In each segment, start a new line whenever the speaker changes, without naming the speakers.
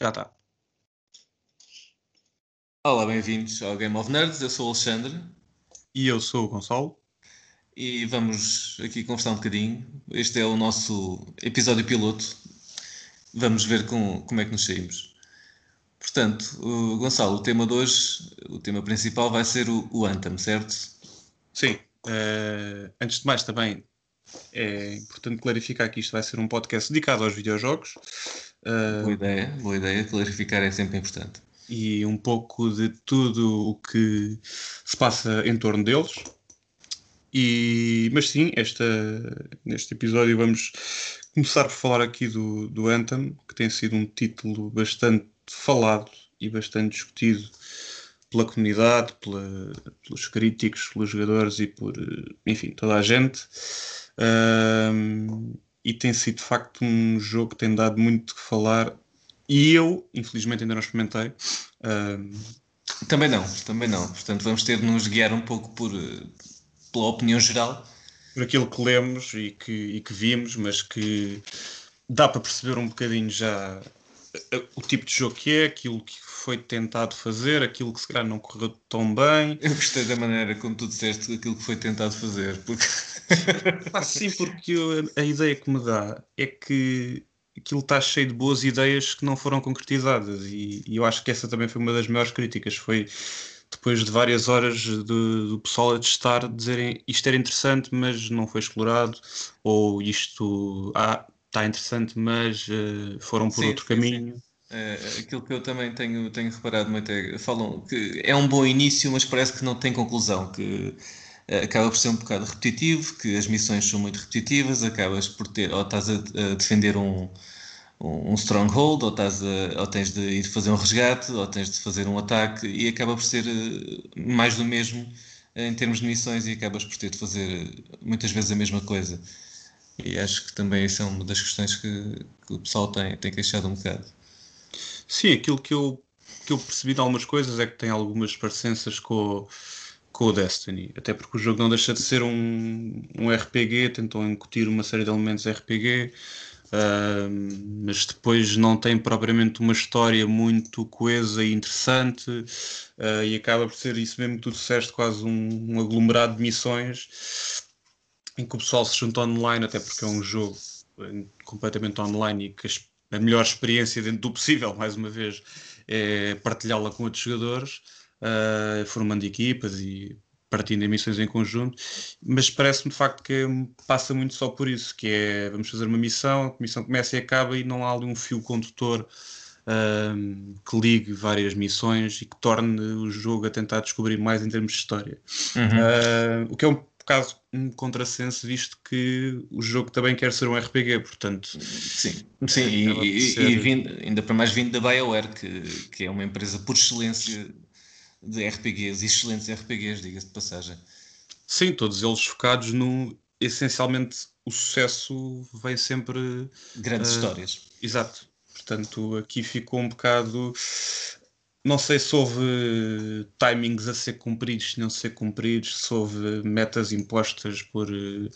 Já está.
Olá, bem-vindos ao Game of Nerds. Eu sou o Alexandre.
E eu sou o Gonçalo.
E vamos aqui conversar um bocadinho. Este é o nosso episódio piloto. Vamos ver com, como é que nos saímos. Portanto, o Gonçalo, o tema de hoje, o tema principal vai ser o, o Anthem, certo?
Sim. Uh, antes de mais, também é importante clarificar que isto vai ser um podcast dedicado aos videojogos.
Uh, boa ideia, boa ideia. Clarificar é sempre importante.
E um pouco de tudo o que se passa em torno deles. E, mas sim, esta, neste episódio vamos começar por falar aqui do, do Anthem, que tem sido um título bastante falado e bastante discutido pela comunidade, pela, pelos críticos, pelos jogadores e por, enfim, toda a gente. Um, e tem sido de facto um jogo que tem dado muito que falar. E eu, infelizmente, ainda não experimentei. Um...
Também não, também não. Portanto, vamos ter de nos guiar um pouco por, pela opinião geral.
Por aquilo que lemos e que, e que vimos, mas que dá para perceber um bocadinho já o tipo de jogo que é, aquilo que foi tentado fazer, aquilo que se calhar não correu tão bem.
Eu gostei da maneira como tu disseste aquilo que foi tentado fazer. Porque...
sim, porque eu, a ideia que me dá é que aquilo está cheio de boas ideias que não foram concretizadas e, e, eu acho que essa também foi uma das maiores críticas. Foi depois de várias horas do pessoal a testar, dizerem isto era interessante, mas não foi explorado, ou isto ah, está interessante, mas uh, foram por sim, outro sim, caminho. Sim.
Uh, aquilo que eu também tenho, tenho reparado muito é falam que é um bom início, mas parece que não tem conclusão, que acaba por ser um bocado repetitivo, que as missões são muito repetitivas, acabas por ter, ou estás a, a defender um, um, stronghold, ou, estás a, ou tens de ir fazer um resgate, ou tens de fazer um ataque, e acaba por ser uh, mais do mesmo em termos de missões, e acabas por ter de fazer muitas vezes a mesma coisa. E acho que também essa é uma das questões que, que, o pessoal tem, tem queixado um bocado.
Sim, aquilo que eu, que eu percebi de algumas coisas é que tem algumas parecenças com, com o Destiny. Até porque o jogo não deixa de ser um, um RPG, tentam incutir uma série de elementos RPG, uh, mas depois não tem propriamente uma história muito coesa e interessante, uh, e acaba por ser isso mesmo que tu disseste, quase um, um aglomerado de missões em que o pessoal se junta online, até porque é um jogo eh, completamente online e que a melhor experiência dentro do possível, mais uma vez, é partilhá-la com outros jogadores, uh, formando equipas e partindo em missões em conjunto, mas parece-me de facto que passa muito só por isso, que é vamos fazer uma missão, a missão começa e acaba e não há ali um fio condutor uh, que ligue várias missões e que torne o jogo a tentar descobrir mais em termos de história. Uhum. Uh, o que é um bocado um contrassenso, visto que o jogo também quer ser um RPG, portanto.
Sim, sim, e, ser... e vindo, ainda para mais vindo da BioWare, que, que é uma empresa por excelência de RPGs, excelentes RPGs, diga-se de passagem.
Sim, todos eles focados no. Essencialmente, o sucesso vem sempre.
Grandes uh, histórias.
Exato. Portanto, aqui ficou um bocado não sei se houve timings a ser cumpridos, se não ser cumpridos, se houve metas impostas por uh,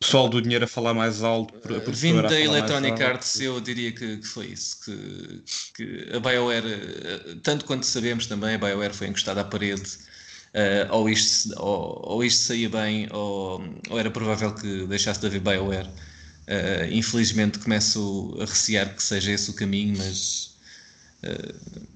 pessoal do dinheiro a falar mais alto. Por,
por Vindo da Electronic Arts, eu diria que, que foi isso. Que, que, a BioWare, eh, tanto quanto sabemos também, a BioWare foi encostada à parede. Uh, ou, isto, ou, ou, isto saía bem, ou, ou, era provável que deixasse de haver BioWare. Uh, infelizmente começo a recear que seja esse o caminho, mas. Uh,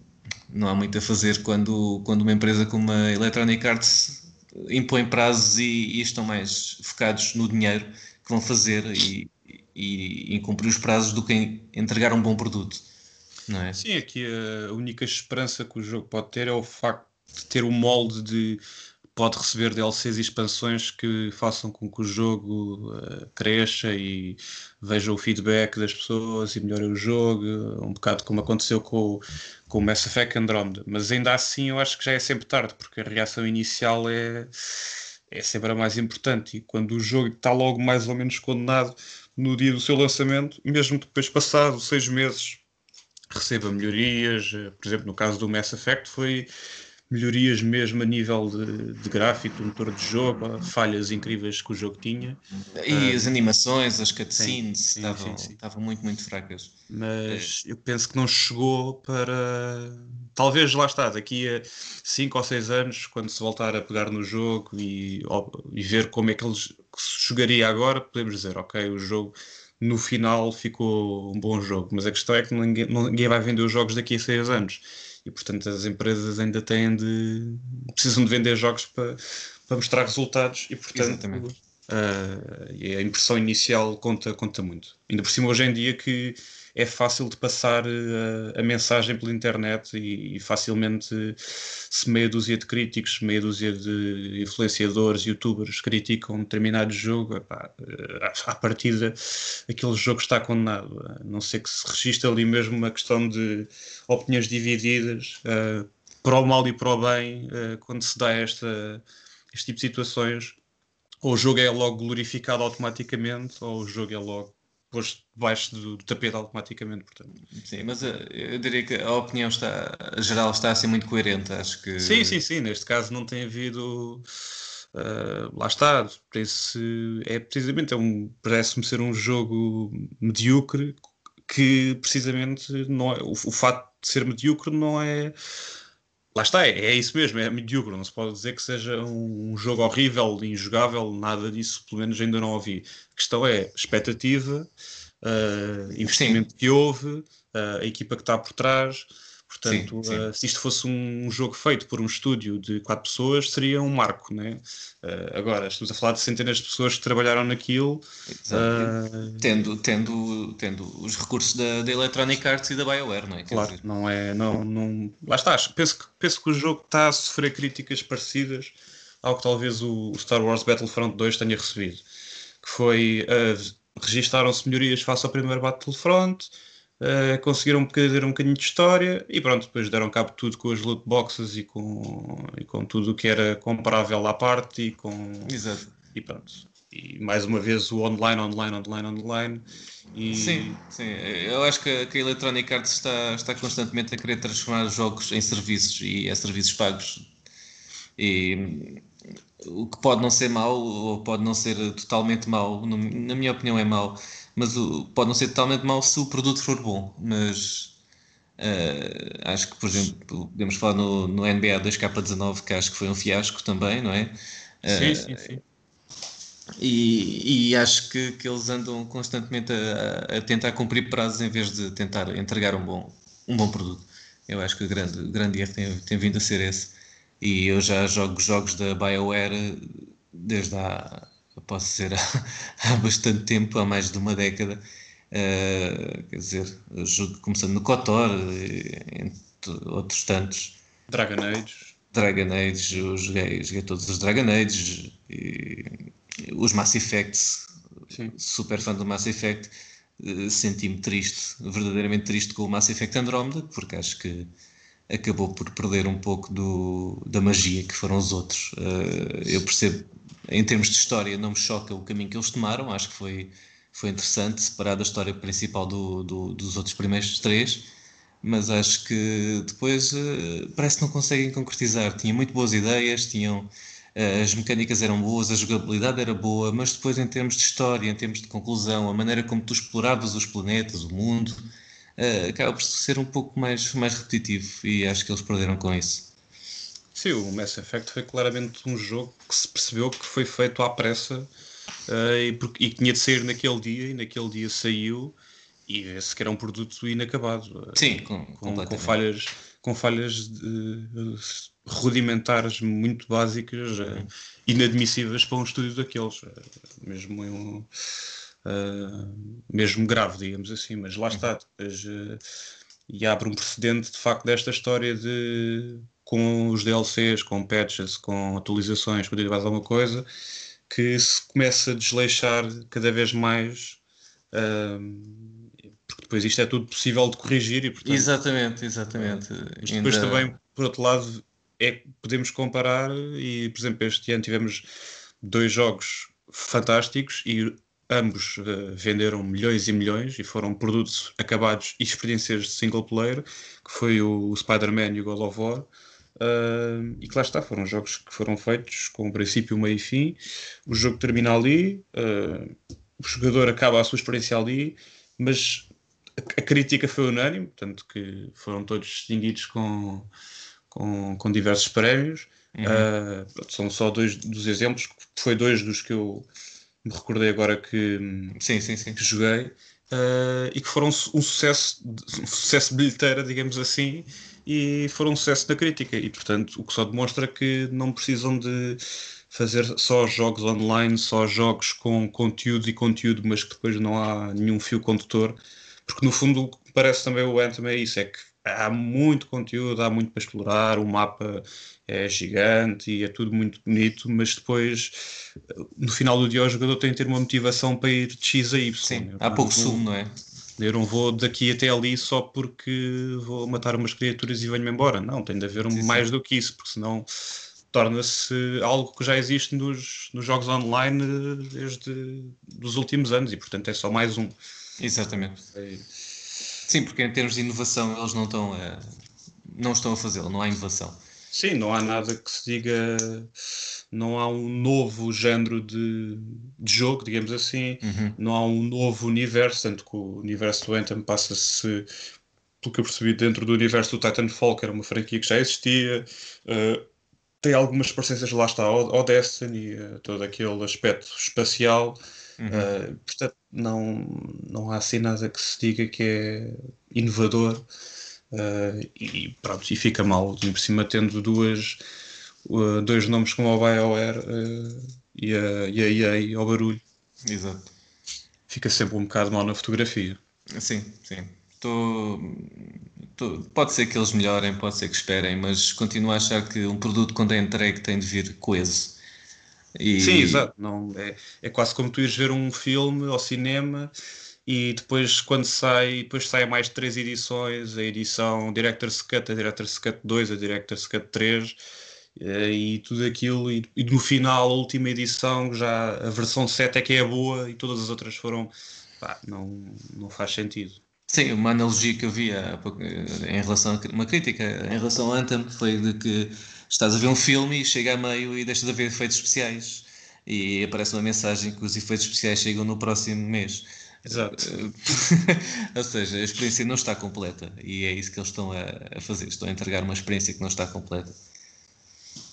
não há muito a fazer quando, quando uma empresa como a Electronic Arts impõe prazos e, e estão mais focados no dinheiro que vão fazer e, e, e cumprir os prazos do que entregar um bom produto. Não é?
Sim, aqui a única esperança que o jogo pode ter é o facto de ter o molde de pode receber DLCs e expansões que façam com que o jogo uh, cresça e veja o feedback das pessoas e melhore o jogo, um bocado como aconteceu com, com o Mass Effect Andromeda. Mas ainda assim eu acho que já é sempre tarde, porque a reação inicial é, é sempre a mais importante. E quando o jogo está logo mais ou menos condenado no dia do seu lançamento, mesmo depois passado seis meses receba melhorias, eh, por exemplo no caso do Mass Effect foi melhorias mesmo a nível de, de gráfico, do motor de jogo, falhas incríveis que o jogo tinha.
E uh, as animações, as cutscenes sim, estavam, sim, sim, estavam muito, muito fracas.
Mas é. eu penso que não chegou para. Talvez lá está, daqui a 5 ou 6 anos, quando se voltar a pegar no jogo e, e ver como é que eles se jogaria agora, podemos dizer, ok, o jogo no final ficou um bom jogo, mas a questão é que ninguém, ninguém vai vender os jogos daqui a 6 anos e portanto as empresas ainda têm de precisam de vender jogos para, para mostrar resultados e portanto uh, a impressão inicial conta, conta muito. Ainda por cima hoje em dia que é fácil de passar uh, a mensagem pela internet e, e, facilmente se meia dúzia de críticos, meia dúzia de influenciadores, youtubers criticam um determinado jogo, epá, uh, à partida aquele jogo está condenado. A não ser que se registre ali mesmo uma questão de opiniões divididas, uh, para o mal e para o bem, quando se dá esta, este tipo de situações, ou o jogo é logo glorificado automaticamente, ou o jogo é logo posto debaixo do, do, tapete automaticamente, portanto.
Sim, mas uh, eu diria que a opinião está, a geral está a ser muito coerente, acho que...
Sim, sim, sim, neste caso não tem havido... Uh, lá está, esse, é precisamente, é um, parece-me ser um jogo medíocre que precisamente não é, o, o facto de ser medíocre não é lá está, é, é, isso mesmo, é medíocre. Não se pode dizer que seja um, um, jogo horrível, injogável, nada disso, pelo menos ainda não ouvi. A questão é expectativa, uh, investimento Sim. que houve, uh, a equipa que está por trás. Portanto, sim, sim. Uh, se isto fosse um jogo feito por um estúdio de quatro pessoas, seria um marco, né? Uh, agora, estamos a falar de centenas de pessoas que trabalharam naquilo.
Uh... Tendo, tendo, tendo os recursos da, da Electronic Arts e da BioWare, não é?
Quer claro, dizer... não é. Não, não... Lá está, penso que, penso que o jogo está a sofrer críticas parecidas ao que talvez o Star Wars Battlefront 2 tenha recebido. Que foi. registaram-se melhorias face ao primeiro Battlefront Uh, conseguiram fazer um bocadinho de história e pronto, depois deram cabo de tudo com as loot boxes e com, e com tudo o que era comparável à parte e com.
Exato.
E pronto. E mais uma vez o online, online, online, online. E...
Sim, sim. Eu acho que, que a Electronic Arts está, está constantemente a querer transformar os jogos em serviços e a serviços pagos. E o que pode não ser mau ou pode não ser totalmente mau, na minha opinião é mau mas o, pode não ser totalmente mau se o produto for bom. Mas uh, acho que, por exemplo, podemos falar no, no NBA 2K19, que acho que foi um fiasco também, não é?
Uh, sim, sim, sim.
E, e, acho que, que eles andam constantemente a, a, tentar cumprir prazos em vez de tentar entregar um bom, um bom produto. Eu acho que o grande, grande erro tem, tem vindo a ser esse. E eu já jogo jogos da BioWare desde há, posso dizer, há, bastante tempo, há mais de uma década. Uh, quer dizer, começando no KOTOR, entre outros tantos.
Dragon Age.
Dragon Age, eu joguei, joguei todos os Dragon Age, e, os Mass Effects, Sim. super fã do Mass Effect. Uh, Senti-me triste, verdadeiramente triste com o Mass Effect Andromeda, porque acho que acabou por perder um pouco do, da magia que foram os outros. Uh, eu percebo em termos de história, não me choca o caminho que eles tomaram, acho que foi, foi interessante, separar da história principal do, do, dos outros primeiros três, mas acho que depois uh, parece que não conseguem concretizar. Tinham muito boas ideias, tinham, uh, as mecânicas eram boas, a jogabilidade era boa, mas depois, em termos de história, em termos de conclusão, a maneira como tu exploravas os planetas, o mundo, uh, acaba por ser um pouco mais, mais repetitivo e acho que eles perderam com isso.
Sim, o Mass Effect foi claramente um jogo que se percebeu que foi feito à pressa uh, e, porque, e que tinha de sair naquele dia, e naquele dia saiu, e esse que era um produto inacabado.
Sim,
com, com, com falhas, com falhas de, rudimentares muito básicas, uh, inadmissíveis para um estúdio daqueles, mesmo um, mesmo grave, digamos assim, mas lá está. Uhum. Depois, e abre um precedente de facto desta história de com os DLCs, com patches, com atualizações, com mais alguma coisa, que se começa a desleixar cada vez mais. Um, porque depois isto é tudo possível de corrigir e portanto,
exatamente, exatamente.
Mas depois Ainda... também, por outro lado, é podemos comparar e, por exemplo, este ano tivemos dois jogos fantásticos e ambos uh, venderam milhões e milhões e foram produtos acabados e experiências de single player, que foi o Spider-Man e o God of War. Uh, e que lá está, foram jogos que foram feitos com princípio, meio e fim. O jogo termina ali, uh, o jogador acaba a sua experiência ali, mas a, a, crítica foi unânime, portanto que foram todos distinguidos com, com, com diversos prémios. Uhum. Uh, são só dois dos exemplos, foi dois dos que eu me recordei agora que,
sim, sim, sim.
que joguei. e que foram um sucesso, um sucesso bilheteira, digamos assim, e foram um sucesso da crítica. E, portanto, o que só demonstra que não precisam de fazer só jogos online, só jogos com conteúdo e conteúdo, mas que depois não há nenhum fio condutor. Porque, no fundo, o que parece também o Anthem é isso: é que há muito conteúdo, há muito para explorar, o mapa é gigante e é tudo muito bonito, mas depois, no final do dia, o jogador tem que ter uma motivação para ir de X a Y.
Sim, há pouco sumo, não é?
Eu não vou daqui até ali só porque vou matar umas criaturas e venho-me embora. Não, tem de haver um sim, mais do que isso, porque senão torna-se algo que já existe nos, nos jogos online desde os últimos anos e, portanto, é só mais um.
Exatamente. É... Sim, porque em termos de inovação eles não estão a, não estão a fazê-lo, não há inovação.
Sim, não há nada que se diga não há um novo género de, de jogo, digamos assim, uhum. não há um novo universo, tanto que o universo do Anthem passa-se, pelo que eu percebi, dentro do universo do Titanfall, que era uma franquia que já existia, uh, tem algumas parecenças, lá está, ao, ao Destiny, uh, todo aquele aspecto espacial, uhum. uh, portanto, não, não há assim nada que se diga que é inovador. e pronto, e fica mal, por cima tendo duas uh, dois nomes como o BioWare uh, e, a, e a EA ao barulho.
Exato.
Fica sempre um bocado mal na fotografia.
Sim, sim. Tô, tô, pode ser que eles melhorem, pode ser que esperem, mas continuo a achar que um produto quando é entregue tem de vir coeso.
E... Sim, exato. Não, é, é quase como tu ires ver um filme ao cinema e depois quando sai, depois sai mais três edições, a edição Director's Cut, a Director's Cut 2, a Director's Cut 3 Uh, e tudo aquilo, e, e, no final, a última edição, já a versão 7 é que é boa e todas as outras foram. Pá, não, não faz sentido.
Sim, uma analogia que eu via em relação a uma crítica em relação ao Anthem foi de que estás a ver um filme e chega a meio e deixas de haver efeitos especiais e aparece uma mensagem que os efeitos especiais chegam no próximo mês.
Exato.
Ou seja, a experiência não está completa e é isso que eles estão a, a fazer. Estão a entregar uma experiência que não está completa.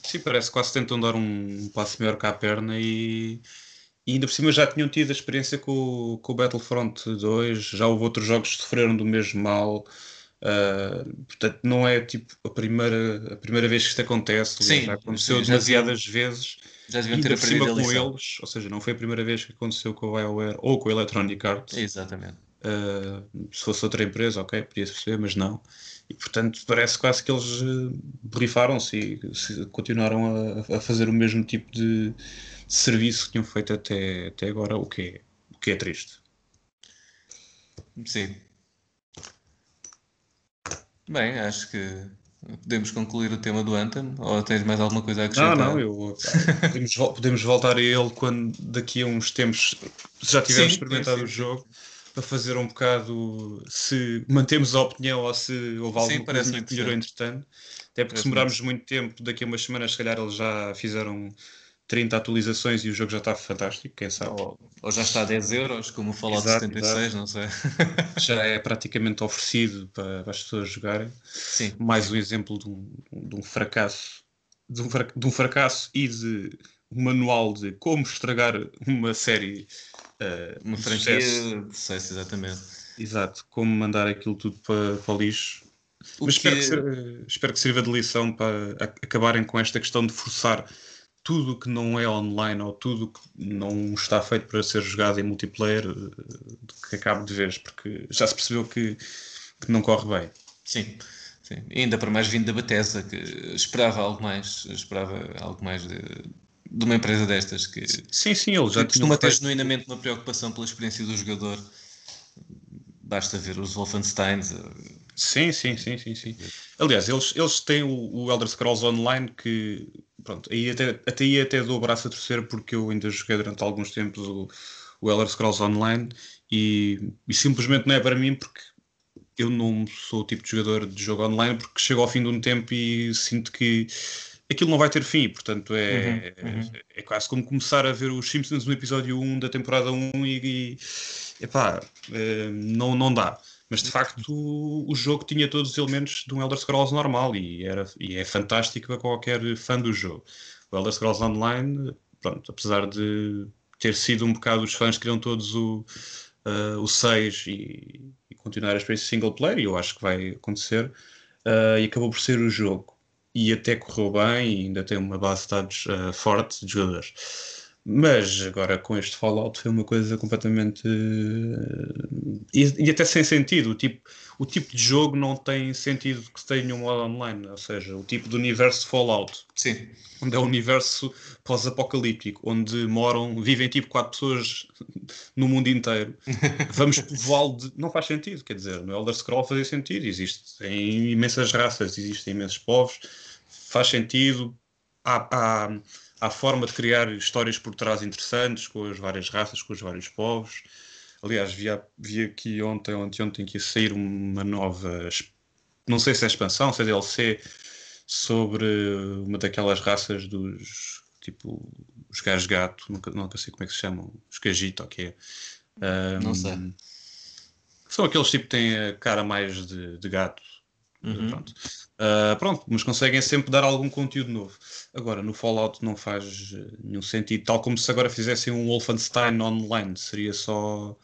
Sim, parece que quase tentam dar um passo maior cá à perna e, e ainda por cima já tinham tido a experiência com, com o Battlefront 2, já houve outros jogos que sofreram do mesmo mal. Uh, portanto, não é tipo a primeira, a primeira vez que isto acontece, sim, já aconteceu demasiadas já vezes.
Já deviam ter aprendido
com eles, ou seja, não foi a primeira vez que aconteceu com o BioWare ou com a Electronic Arts.
Exatamente.
Uh, se fosse outra empresa, ok, podia-se perceber, mas não. E portanto parece quase que eles uh, borrifaram-se e continuaram a, a, fazer o mesmo tipo de, de, serviço que tinham feito até, até agora, o que, é, o que é triste.
Sim. Bem, acho que podemos concluir o tema do Anthem ou tens mais alguma coisa a acrescentar?
Não, não, eu, podemos, podemos voltar a ele quando daqui a uns tempos já tivermos sim, experimentado sim, o jogo para fazer um bocado se mantemos a opinião ou se houve alguma Sim, coisa que melhorou entretanto. Até porque se demorarmos muito tempo, daqui a umas semanas, se calhar eles já fizeram 30 atualizações e o jogo já está fantástico, quem sabe.
Ou, ou já está a 10 euros, como o Fallout exato, 76, exato. não sei.
já é praticamente oferecido para, para, as pessoas jogarem.
Sim.
Mais um exemplo de um, de um fracasso. De um, de um fracasso e de um manual de como estragar uma série
Uh, uma franquia de sucesso, exatamente.
Exato, como mandar aquilo tudo para, para o lixo. O Mas que... espero, que, espero que sirva de lição para acabarem com esta questão de forçar tudo que não é online ou tudo que não está feito para ser jogado em multiplayer eh, que acabe de vez, porque já se percebeu que, que não corre bem.
Sim, sim. Ainda para mais vindo da Bethesda, que esperava algo mais, esperava algo mais de, de uma empresa destas que
sim, sim, ele já
costuma ter genuinamente uma preocupação pela experiência do jogador. Basta ver os Wolfensteins. Eh,
sim, sim, sim, sim, sim. Aliás, eles, eles têm o, o Elder Scrolls Online que pronto, aí até, até aí até dou o braço a torcer porque eu ainda joguei durante alguns tempos o, o Elder Scrolls Online e, e simplesmente não é para mim porque eu não sou o tipo de jogador de jogo online porque chego ao fim de um tempo e sinto que aquilo não vai ter fim, portanto é, uhum, uhum. é, é quase como começar a ver os Simpsons no episódio 1 da temporada 1 e, e epá, é, não, não dá. Mas de facto o, o, jogo tinha todos os elementos de um Elder Scrolls normal e, era, e é fantástico para qualquer fã do jogo. O Elder Scrolls Online, pronto, apesar de ter sido um bocado os fãs que queriam todos o, uh, o 6 e, e, continuar a experiência single player, e eu acho que vai acontecer, uh, e acabou por ser o jogo. E até correu bem e ainda tem uma base de dados uh, forte de jogadores. Mas agora com este Fallout foi uma coisa completamente. E, e, até sem sentido. O tipo, o tipo de jogo não tem sentido que tenha um modo online. Ou seja, o tipo de universo Fallout.
Sim.
Onde é um universo pós-apocalíptico, onde moram, vivem tipo quatro pessoas no mundo inteiro. Vamos povoá-lo de. Não faz sentido, quer dizer, no Elder Scroll fazia sentido. Existem imensas raças, existem imensos povos, faz sentido. Há, há há forma de criar histórias por trás interessantes com as várias raças, com os vários povos. Aliás, vi, vi aqui ontem, ontem, ontem que ia sair uma nova, não sei se é expansão, se é DLC, sobre uma daquelas raças dos, tipo, os gajos gato, nunca, nunca sei como é que se chamam, os cagito, o que é.
Um, não sei.
São aqueles tipo que têm a cara mais de, de gato. Uhum. Pronto. Uh, pronto, mas conseguem sempre dar algum conteúdo novo. Agora, no Fallout não faz eh, nenhum sentido, tal como se agora fizessem um Wolfenstein online, seria só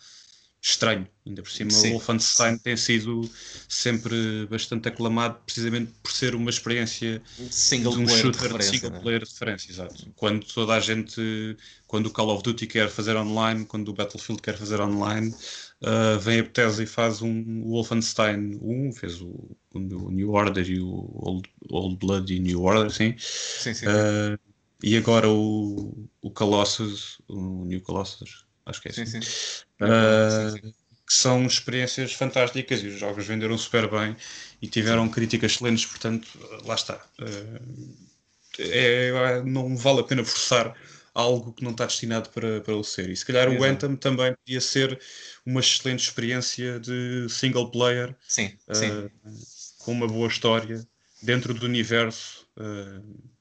estranho. Ainda por cima, Sim. o Wolfenstein tem sido sempre bastante aclamado precisamente por ser uma experiência
single de um shooter de
single
né?
player de referência, exato. Quando toda a gente, quando o Call of Duty quer fazer online, quando o Battlefield quer fazer online, uh, vem a Bethesda e faz um Wolfenstein 1, fez o, o New Order e o Old, Old Blood e New Order, sim.
sim, sim. Uh,
e agora o, o Colossus, o New Colossus, acho que é
assim. Sim.
Uh, sim, sim. Que são experiências fantásticas e os jogos venderam super bem e tiveram críticas excelentes, portanto, lá está. Uh, é, não vale a pena forçar algo que não está destinado para, para o ser. E se calhar Exato. o Anthem também podia ser uma excelente experiência de single player
sim, uh, sim.
com uma boa história dentro do universo. Uh,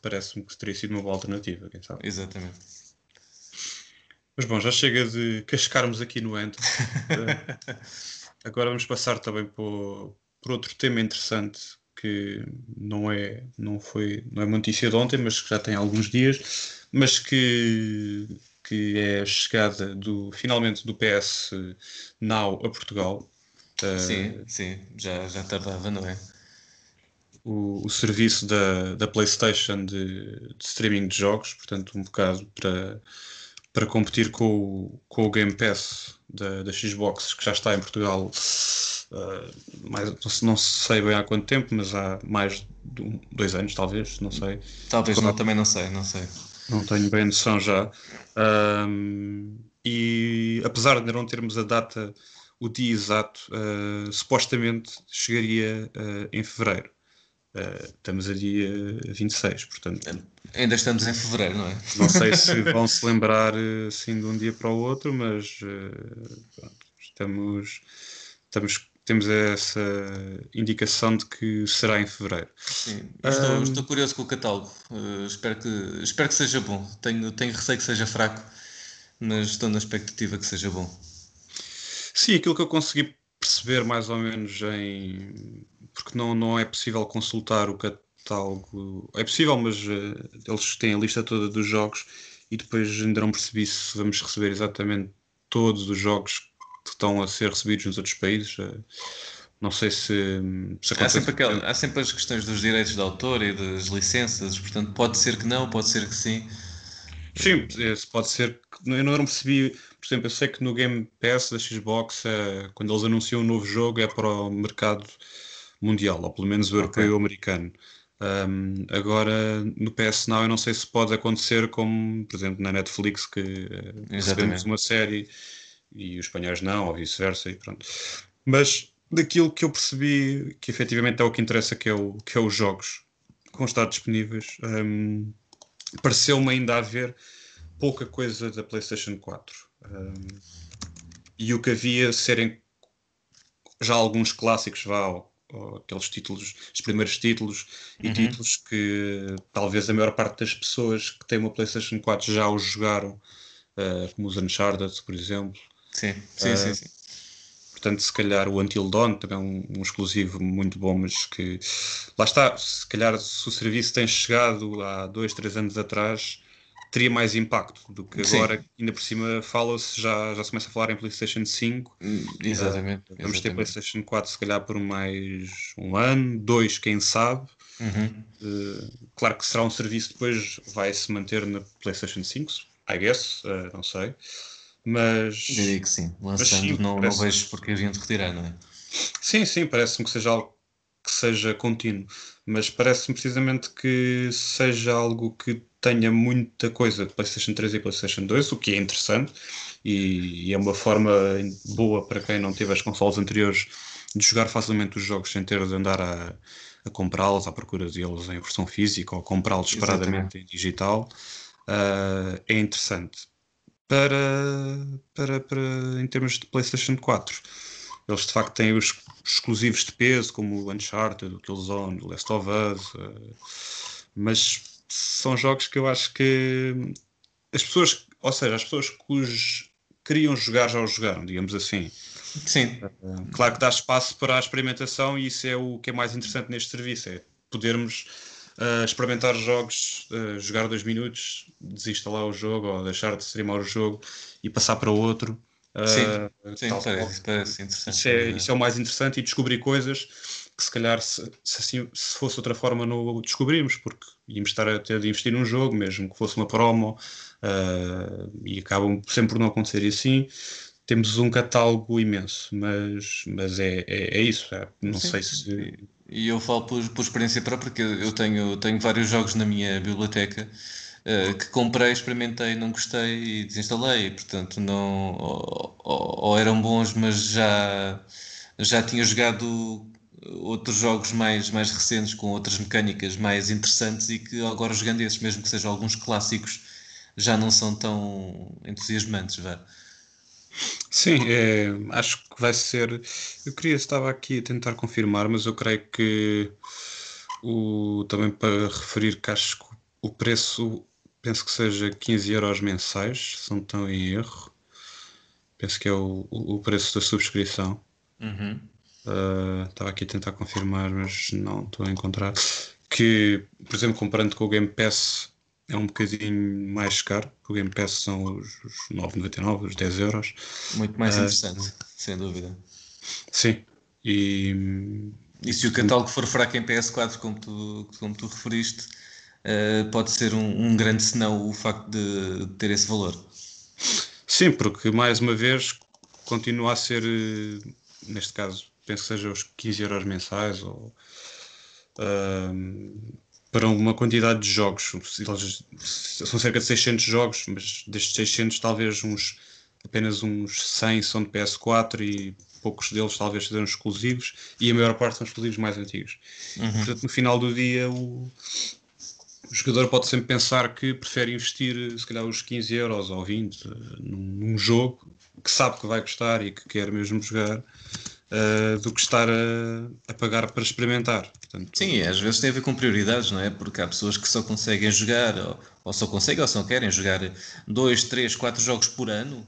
Parece-me que teria sido uma boa alternativa, quem sabe.
Exatamente.
Mas bom, já chega de cascarmos aqui no Anthem. uh, agora vamos passar também por, por outro tema interessante que não é, não foi, não é uma notícia de ontem, mas que já tem alguns dias, mas que, que é a chegada do, finalmente do PS Now a Portugal.
Sim, uh, sim, já, já tardava, não é?
O, o serviço da, da PlayStation de, de, streaming de jogos, portanto, um bocado para, para competir com o, com o Game Pass da, da Xbox, que já está em Portugal. Uh, mais, não sei bem há quanto tempo, mas há mais de um, dois anos, talvez, não sei.
Talvez Quando... não, também não sei, não sei.
Não tenho bem noção já. Um, e apesar de não termos a data, o dia exato, uh, supostamente chegaria uh, em fevereiro. Uh, estamos a dia 26, portanto.
Ainda estamos em fevereiro, não é?
Não sei se vão se lembrar assim de um dia para o outro, mas pronto, estamos, estamos temos essa indicação de que será em fevereiro.
Sim, estou, um... estou curioso com o catálogo. Uh, espero, que, espero que seja bom. Tenho, tenho receio que seja fraco, mas estou na expectativa que seja bom.
Sim, aquilo que eu consegui perceber mais ou menos em. Porque não, não é possível consultar o catálogo. É possível, mas uh, eles têm a lista toda dos jogos e depois ainda não percebi se vamos receber exatamente todos os jogos que estão a ser recebidos nos outros países. Eh, não sei se. se
há, sempre aquela, há sempre as questões dos direitos de autor e das licenças, portanto, pode ser que não, pode ser que sim.
Sim, pode ser. Eu não percebi. Por exemplo, eu sei que no Game Pass da Xbox, é, quando eles anunciam um novo jogo, é para o mercado mundial, ou pelo menos o europeu okay. americano. Um, agora, no PS Now, eu não sei se pode acontecer como, por exemplo, na Netflix, que uh, recebemos uma série e os espanhóis não, ou vice-versa, e pronto. Mas daquilo que eu percebi, que efetivamente é o que interessa, que é, o, que é os jogos com estar disponíveis, um, pareceu-me ainda haver pouca coisa da PlayStation 4. Um, e o que havia serem já alguns clássicos vá ou, ou aqueles títulos, os primeiros títulos e uhum. títulos que talvez a maior parte das pessoas que têm uma PlayStation 4 já os jogaram, uh, como os Uncharted, por exemplo.
Sim, sim, uh, sim, sim.
Portanto, se calhar o Until Dawn também é um, um, exclusivo muito bom, mas que lá está, se calhar se o serviço tem chegado há dois, três anos atrás, teria mais impacto do que agora, ainda por cima fala-se, já, já se começa a falar em PlayStation 5.
Hum, exatamente. Uh,
vamos ter PlayStation 4 se calhar por mais um ano, dois, quem sabe. Uhum. Uh, claro que será um serviço depois, vai se manter na PlayStation 5, I guess, uh, não sei. Mas.
Diria que sim, lançando, sim, não, parece... não vejo porque haviam de retirar, não é?
Sim, sim, parece-me que seja algo que seja contínuo, mas parece-me precisamente que seja algo que tenha muita coisa de PlayStation 3 e PlayStation 2, o que é interessante e, e é uma forma boa para quem não teve as consoles anteriores de jogar facilmente os jogos sem ter de andar a, a comprá-los à procura deles em versão física ou comprá-los separadamente em digital. Uh, é interessante. Para, para, para, em termos de PlayStation 4, eles de facto têm os exclusivos de peso, como o Uncharted, o Killzone, o Last of Us, uh, mas são jogos que eu acho que as pessoas, ou seja, as pessoas que queriam jogar já os jogaram, digamos assim.
Sim.
Claro que dá espaço para a experimentação e isso é o que é mais interessante neste serviço, é podermos uh, experimentar jogos, uh, jogar dois minutos, desinstalar o jogo ou deixar de streamar o jogo e passar para outro.
Uh, sim, sim parece, parece, interessante.
Isso é, isso é o mais interessante e descobrir coisas que se calhar se, se, assim, se fosse outra forma não descobrimos, porque íamos estar a ter de investir num jogo, mesmo que fosse uma promo, uh, e acabam sempre por não acontecer e assim. Temos um catálogo imenso, mas, mas é, é, é isso. É, não Sim. sei se.
E eu falo por, por experiência própria, porque eu tenho, tenho vários jogos na minha biblioteca uh, que comprei, experimentei, não gostei e desinstalei. Portanto, não, ou, ou, eram bons, mas já, já tinha jogado outros jogos mais, mais recentes com outras mecânicas mais interessantes e que agora jogando esses, mesmo que sejam alguns clássicos, já não são tão entusiasmantes, vá.
Sim, é, acho que vai ser. Eu queria, estava aqui a tentar confirmar, mas eu creio que o, também para referir que acho que o preço penso que seja 15 euros mensais, se não estão em erro. Penso que é o, o preço da subscrição.
Uhum.
Uh, estava aqui a tentar confirmar, mas não estou a encontrar. Que, por exemplo, comparando com o Game Pass, é um bocadinho mais caro. O Game Pass são os, os 9,99, os 10 euros.
Muito mais uh, interessante, sem dúvida.
Sim. E,
e se o catálogo for fraco em PS4, como tu, como tu referiste, uh, pode ser um, um grande senão o facto de ter esse valor.
Sim, porque mais uma vez continua a ser, neste caso, penso que seja os 15 euros mensais ou uh, para uma quantidade de jogos. São cerca de 600 jogos, mas destes 600 talvez uns apenas uns 100 são de PS4 e poucos deles talvez sejam exclusivos e a maior parte são exclusivos mais antigos. Uhum. Portanto, no final do dia o, o, jogador pode sempre pensar que prefere investir se calhar os 15 euros ou 20 num, num jogo que sabe que vai gostar e que quer mesmo jogar uh, do que estar a, a, pagar para experimentar.
Portanto, Sim, às vezes tem a ver com prioridades, não é? Porque há pessoas que só conseguem jogar, ou, ou só conseguem ou só querem jogar dois, três, quatro jogos por ano,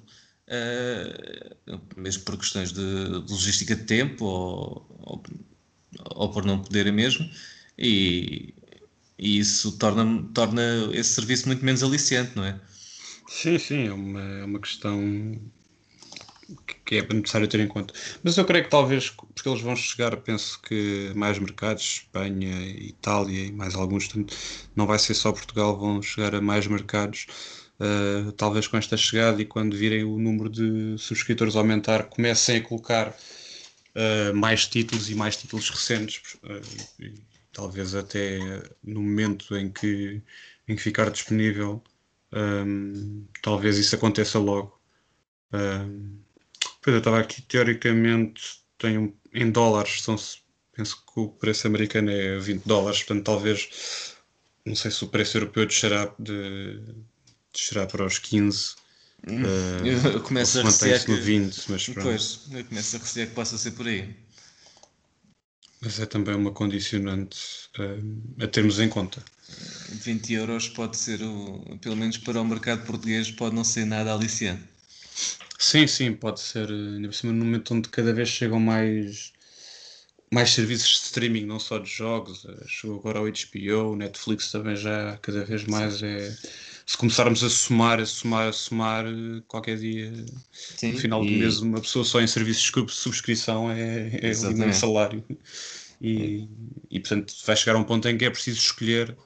uh, mesmo por questões de, de logística de tempo ou, ou, ou, por não poderem mesmo, e, e isso torna, torna esse serviço muito menos aliciante, não é?
Sim, sim, é uma, é uma questão que é necessário ter em conta. Mas eu creio que talvez, porque eles vão chegar, penso que mais mercados, Espanha, Itália e mais alguns, não vai ser só Portugal, vão chegar a mais mercados. Uh, talvez com esta chegada e quando virem o número de subscritores aumentar, comecem a colocar uh, mais títulos e mais títulos recentes. Uh, e, talvez até no momento em que, em que ficar disponível, um, talvez isso aconteça logo. Um, Pois eu estava aqui, teoricamente, tem em dólares, são, penso que o preço americano é 20 dólares, portanto, talvez, não sei se o preço europeu descerá, de, descerá para os 15.
Hum, uh, eu começo a recear que...
no 20, mas
pronto. Pois, eu começo a recear que possa ser por aí.
Mas é também uma condicionante uh, a termos em conta.
20 euros pode ser, o, pelo menos para o mercado português, pode não ser nada aliciante.
Sim, sim, pode ser. Ainda por cima, no momento onde cada vez chegam mais, mais serviços de streaming, não só de jogos, eh, chegou agora ao HBO, o Netflix também já cada vez mais é. Se começarmos a somar, a somar, a somar, eh, qualquer dia, sim, no final e... do mês, uma pessoa só em serviços de subscrição é, é um salário. E, e portanto vai chegar a um ponto em que é preciso escolher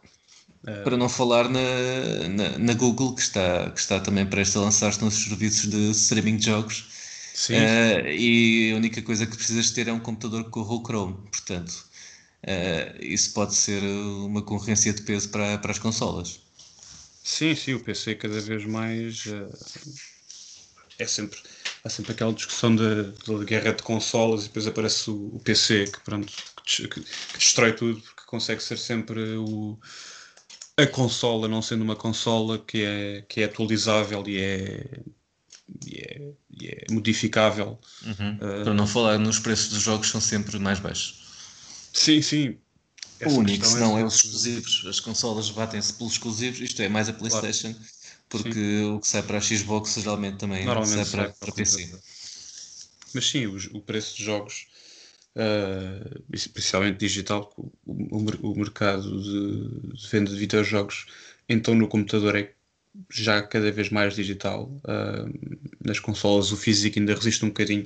para não falar na, na, na, Google, que está, que está também prestes a lançar-se nos serviços de streaming de jogos. Sim. Uh, e a única coisa que precisas ter é um computador que corra o Chrome. Portanto, uh, isso pode ser uma concorrência de peso para, para as consolas.
Sim, sim, o PC cada vez mais uh, é sempre há sempre aquela discussão da, guerra de consolas e depois aparece o, o PC que pronto que, que, destrói tudo porque consegue ser sempre o a consola não sendo uma consola que é, que é atualizável e é, e é, e é modificável.
Uhum. Uh, Para não falar nos preços dos jogos são sempre mais baixos.
Sim, sim.
Essa o único, senão é, é os exclusivos. As consolas batem-se pelos exclusivos, isto é mais a Playstation, claro. porque sim. o que sai para a Xbox geralmente também sai para, para PC.
Mas sim, o, o preço de jogos uh, especialmente digital, o, o, o mercado de, de, venda de videojogos, então no computador é já cada vez mais digital. Uh, nas consolas o físico ainda resiste um bocadinho,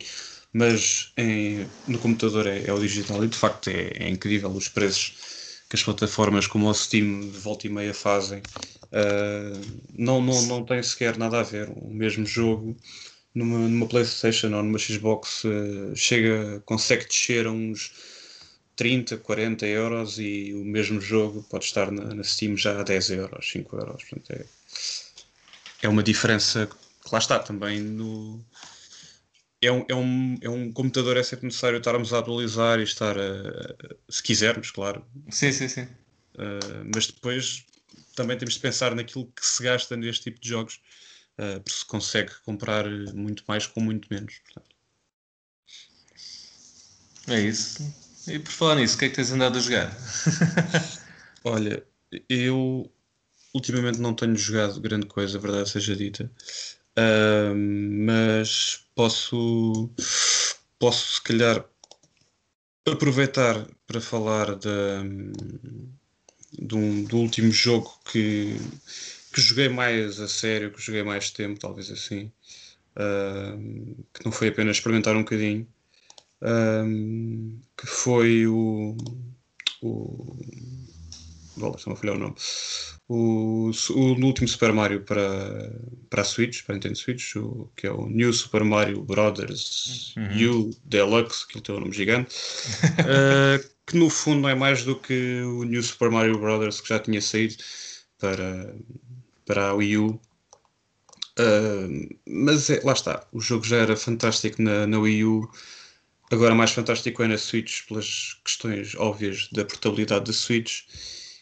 mas em, no computador é, é, o digital e de facto é, é, incrível os preços que as plataformas como o Steam de volta e meia fazem. Uh, não, não, não tem sequer nada a ver. O mesmo jogo numa, numa PlayStation ou numa Xbox uh, chega, consegue descer a uns 30, 40 euros e o mesmo jogo pode estar na, na Steam já a 10 euros, 5 euros. Portanto, é, é uma diferença que lá está também no. É um, é, um, é um computador, é sempre necessário estarmos a atualizar e estar a, se quisermos, claro.
Sim, sim, sim.
Uh, mas depois também temos de pensar naquilo que se gasta neste tipo de jogos uh, porque se consegue comprar muito mais com muito menos. Portanto.
É isso. E por falar nisso, o que é que tens andado a jogar?
Olha, eu ultimamente não tenho jogado grande coisa, a verdade seja dita, uh, mas posso, posso se calhar aproveitar para falar de, de um, do último jogo que, que joguei mais a sério, que joguei mais tempo, talvez assim, uh, que não foi apenas experimentar um bocadinho, uh, que foi o. o Bola, se não falhar o nome. O, o, último Super Mario para, para a Switch, para a Nintendo Switch, o, que é o New Super Mario Brothers uhum. U Deluxe, que tem um nome gigante, uh, que no fundo não é mais do que o New Super Mario Brothers que já tinha saído para, para a Wii U. Uh, mas é, lá está, o jogo já era fantástico na, na Wii U, agora mais fantástico é na Switch pelas questões óbvias da portabilidade da Switch.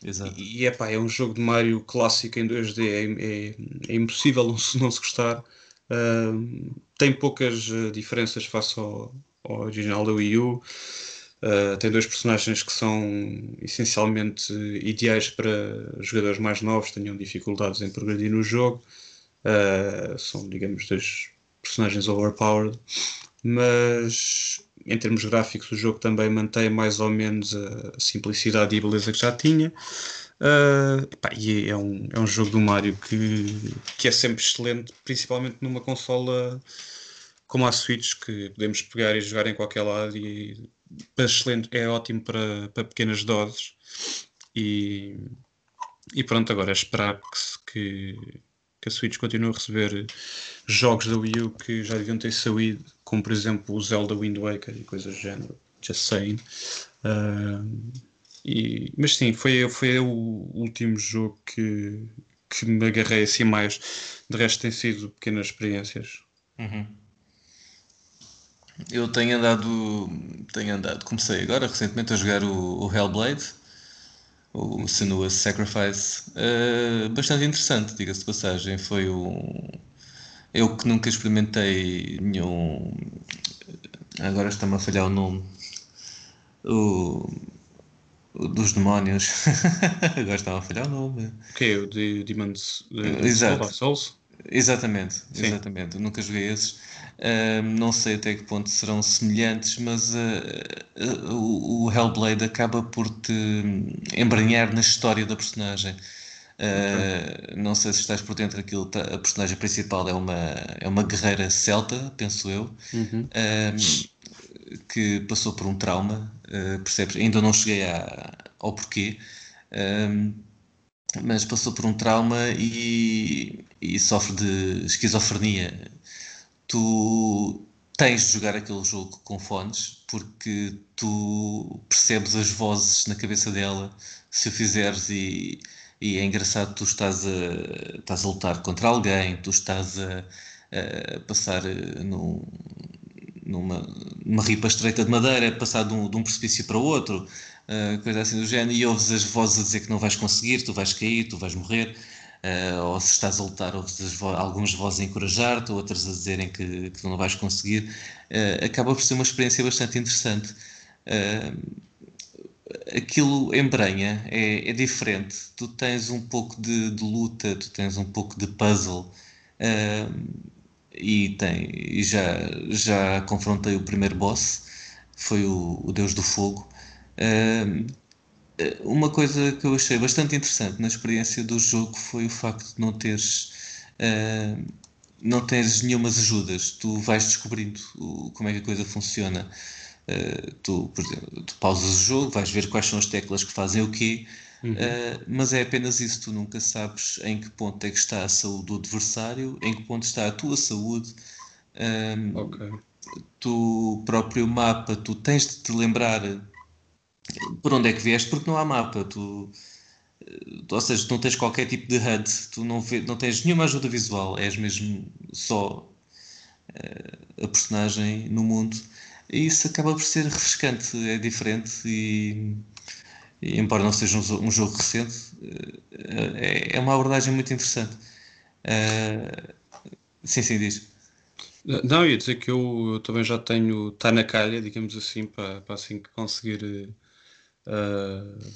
Exato. E é pá, é um jogo de Mario clássico em 2D, é, é, é impossível não se, não se gostar. Uh, tem poucas uh, diferenças face ao, ao, original da Wii U. Uh, tem dois personagens que são essencialmente ideais para jogadores mais novos, tenham dificuldades em progredir no jogo. Uh, são, digamos, dois personagens overpowered, mas em termos gráficos o jogo também mantém mais ou menos a simplicidade e a beleza que já tinha. Uh, pá, e é um, é um jogo do Mario que, que é sempre excelente, principalmente numa consola como a Switch, que podemos pegar e jogar em qualquer lado e excelente, é ótimo para, para pequenas doses. E, e pronto, agora é esperar que, que a Switch continue a receber jogos da Wii U que já deviam ter saído, como por exemplo o Zelda Wind Waker e coisas do género. Just saying. Uh, e, mas sim, foi, foi o último jogo que, que me agarrei assim mais. De resto, tem sido pequenas experiências.
Uhum. Eu tenho andado, tenho andado, comecei agora recentemente a jogar o, o Hellblade, o Senua's Sacrifice, uh, bastante interessante, diga-se de passagem. Foi um. Eu que nunca experimentei nenhum. Agora está-me a falhar o nome. o, o dos demónios. Agora estava a falhar o nome.
O que é? O de Demon's
de Exato.
Souls?
Exatamente, Sim. exatamente. Eu nunca joguei esses. Uh, não sei até que ponto serão semelhantes, mas uh, uh, o, Hellblade acaba por te embranhar na história da personagem. Okay. Não sei se estás por dentro daquilo. Tá, a personagem principal é uma, é uma guerreira celta, penso eu,
uhum.
que passou por um trauma. percebes? Ainda não cheguei a, ao porquê mas passou por um trauma e, e sofre de esquizofrenia. Tu tens de jogar aquele jogo com fones porque tu percebes as vozes na cabeça dela se o fizeres e, e é engraçado tu estás a, estás a lutar contra alguém, tu estás a, a passar eh, num, numa, ripa estreita de madeira, passar de um, de um precipício para outro, coisa assim do género, e ouves as vozes a dizer que não vais conseguir, tu vais cair, tu vais morrer, uh, ou se estás a lutar, ouves vo algumas vozes a encorajar-te, outras a dizerem que, que não vais conseguir, uh, acaba por ser uma experiência bastante interessante. aquilo embranha, é, é, diferente, tu tens um pouco de, de, luta, tu tens um pouco de puzzle, e, tem, e já, já confrontei o primeiro boss, foi o, o Deus do Fogo. Uma coisa que eu achei bastante interessante na experiência do jogo foi o facto de não teres não tens nenhumas ajudas, tu vais descobrindo o, como é que a coisa funciona. Uh, tu, por exemplo, tu pausas o jogo, vais ver quais são as teclas que fazem o quê, Uhum. Uh, mas é apenas isso, tu nunca sabes em que ponto é que está a saúde do adversário, em que ponto está a tua saúde. Um,
okay.
Tu próprio mapa, tu tens de te lembrar por onde é que vieste, porque não há mapa. Tu, ou seja, tu não tens qualquer tipo de HUD, tu não, vê, não tens nenhuma ajuda visual, és mesmo só uh, a personagem no mundo. E isso acaba por ser refrescante, é diferente e e, embora não seja um, um jogo recente, eh, é, é, uma abordagem muito interessante. Uh, sim, sim, diz.
Não, ia dizer que eu, eu também já tenho, está na calha, digamos assim, para, para assim que conseguir uh,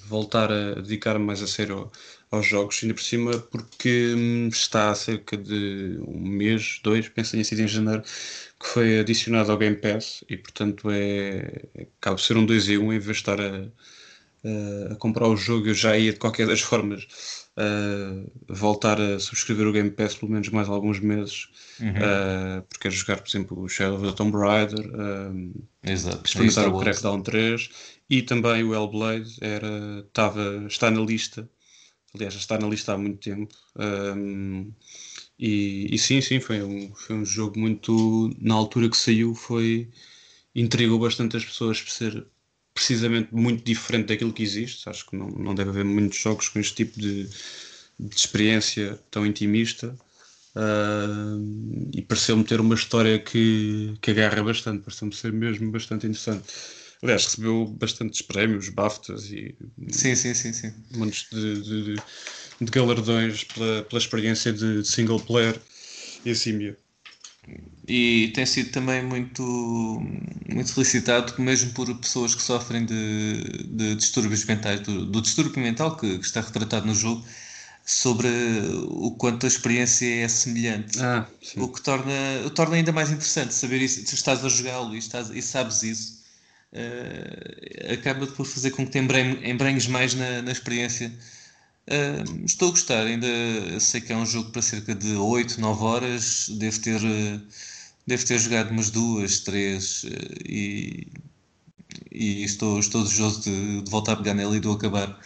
voltar a dedicar-me mais a sério aos jogos, ainda por cima, porque hum, está há cerca de um mês, dois, penso que tenha sido em janeiro, que foi adicionado ao Game Pass e, portanto, é, acaba de ser um 2 e 1 um, em vez de estar a a comprar o jogo, eu já ia de qualquer das formas uh, voltar a subscrever o Game Pass pelo menos mais alguns meses, uhum. uh, porque quero jogar, por exemplo, o Shadow of the Tomb Raider,
Exato.
experimentar o Crackdown 3 e também o Hellblade era, estava, está na lista. Aliás, já está na lista há muito tempo. Um, e, e, sim, sim, foi um, foi um jogo muito. Na altura que saiu, foi. intrigou bastante as pessoas por ser precisamente muito diferente daquilo que existe. Acho que não, não deve haver muitos jogos com este tipo de, de experiência tão intimista. Uh, e pareceu-me ter uma história que, que agarra bastante, pareceu-me ser mesmo bastante interessante. Aliás, recebeu bastantes prémios, BAFTAs e
sim, sim, sim, sim.
montes de, de, de galardões pela, pela experiência de single player e assim mesmo
e tem sido também muito, muito solicitado, mesmo por pessoas que sofrem de, de distúrbios mentais, do, do distúrbio mental que, que, está retratado no jogo, sobre o quanto a experiência é semelhante.
Ah,
o que torna, torna ainda mais interessante saber isso. Se estás a jogá-lo e, estás, e sabes isso, uh, acaba por fazer com que te embrenhes mais na, na experiência Uh, estou a gostar, ainda sei que é um jogo para cerca de 8, 9 horas, devo ter, uh, devo ter jogado umas duas, três uh, e, e estou, estou desejoso de, de, voltar a pegar nele e de o acabar.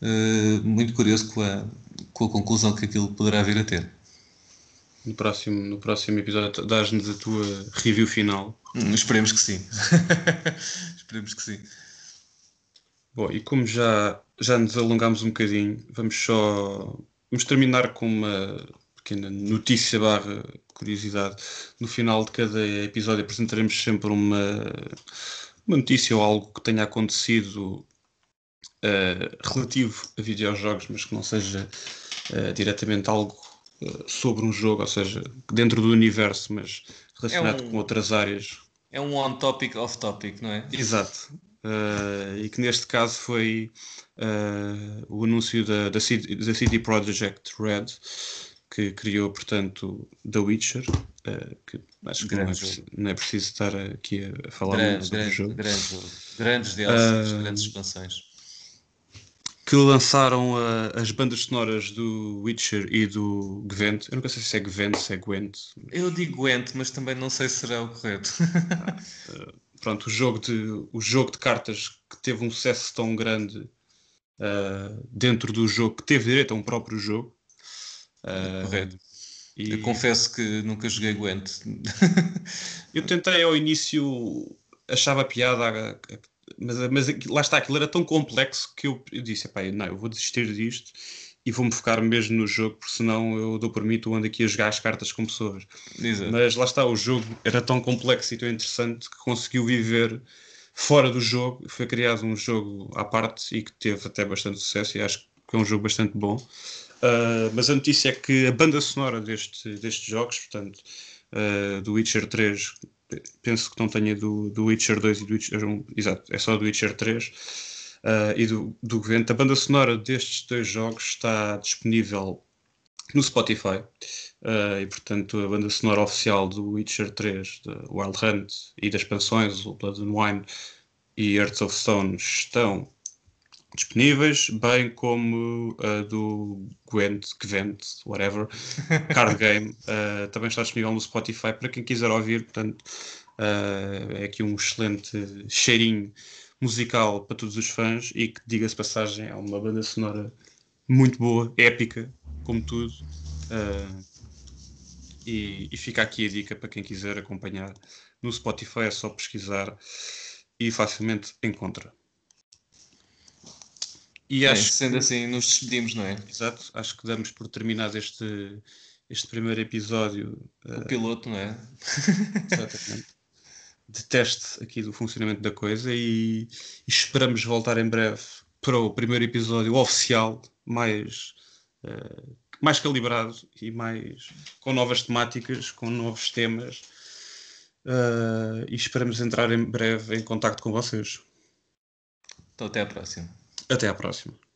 Ah, muito curioso com a, com a conclusão que aquilo poderá vir a ter.
No próximo, no próximo episódio dás-nos a tua review final.
Hum, esperemos que sim. esperemos que sim.
Bom, e como já, já nos alongámos um bocadinho, vamos só vamos terminar com uma pequena notícia barra curiosidade. No final de cada episódio apresentaremos sempre uma, uma notícia ou algo que tenha acontecido uh, relativo a videojogos, mas que não seja uh, diretamente algo uh, sobre um jogo, ou seja, dentro do universo, mas relacionado é um, com outras áreas.
É um on-topic, off-topic, não é?
Exato. Uh, e que neste caso foi uh, o anúncio da, da, CD, da CD Projekt Red, que criou, portanto, The Witcher, uh, que acho que não é, preciso, não é, preciso, estar aqui a, falar grande, sobre
grande,
o jogo.
Grande. Grandes DLCs, grandes expansões
que lançaram as bandas sonoras do Witcher e do Gwent. Eu nunca sei se é Gwent, se é Gwent.
Eu digo Gwent, mas também não sei se será o correto.
ah, uh, pronto, o jogo, de, o jogo de cartas que teve um sucesso tão grande uh, dentro do jogo, que teve direito a um próprio jogo.
correto. E... Eu confesso que nunca joguei Gwent.
eu tentei ao início, achava piada a, a mas, mas lá está, aquilo era tão complexo que eu, eu disse: não, eu vou desistir disto e vou-me focar mesmo no jogo, porque senão eu dou por mim, tu ando aqui a jogar as cartas com pessoas. Exato. Mas lá está, o jogo era tão complexo e tão interessante que conseguiu viver fora do jogo. Foi criado um jogo à parte e que teve até bastante sucesso e acho que é um jogo bastante bom. Uh, mas a notícia é que a banda sonora deste, destes jogos, portanto, uh, do Witcher 3, penso que não tenha do, do Witcher 2 e do Witcher 1, exato, é só do Witcher 3 uh, e do, do Gwent. A banda sonora destes dois jogos está disponível no Spotify uh, e, portanto, a banda sonora oficial do Witcher 3, de Wild Hunt e das expansões, o Blood and Wine e Hearts of Stone estão disponíveis, bem como uh, do Gwent, Gwent, whatever, card game, uh, também está disponível no Spotify para quem quiser ouvir, portanto é aqui um excelente cheirinho musical para todos os fãs e que, diga-se passagem, é uma banda sonora muito boa, épica, como tudo. E, e, fica aqui a dica para quem quiser acompanhar no Spotify, é só pesquisar e facilmente encontra.
E Bem, acho sendo que... assim, nos despedimos, não é?
Exato, acho que damos por terminado este, este primeiro episódio.
O uh... piloto, não é?
Exatamente. De teste aqui do funcionamento da coisa e, e, esperamos voltar em breve para o primeiro episódio oficial, mais, uh, mais calibrado e mais com novas temáticas, com novos temas. Uh, e esperamos entrar em breve em contato com vocês.
Então, até a próxima.
Até à próxima.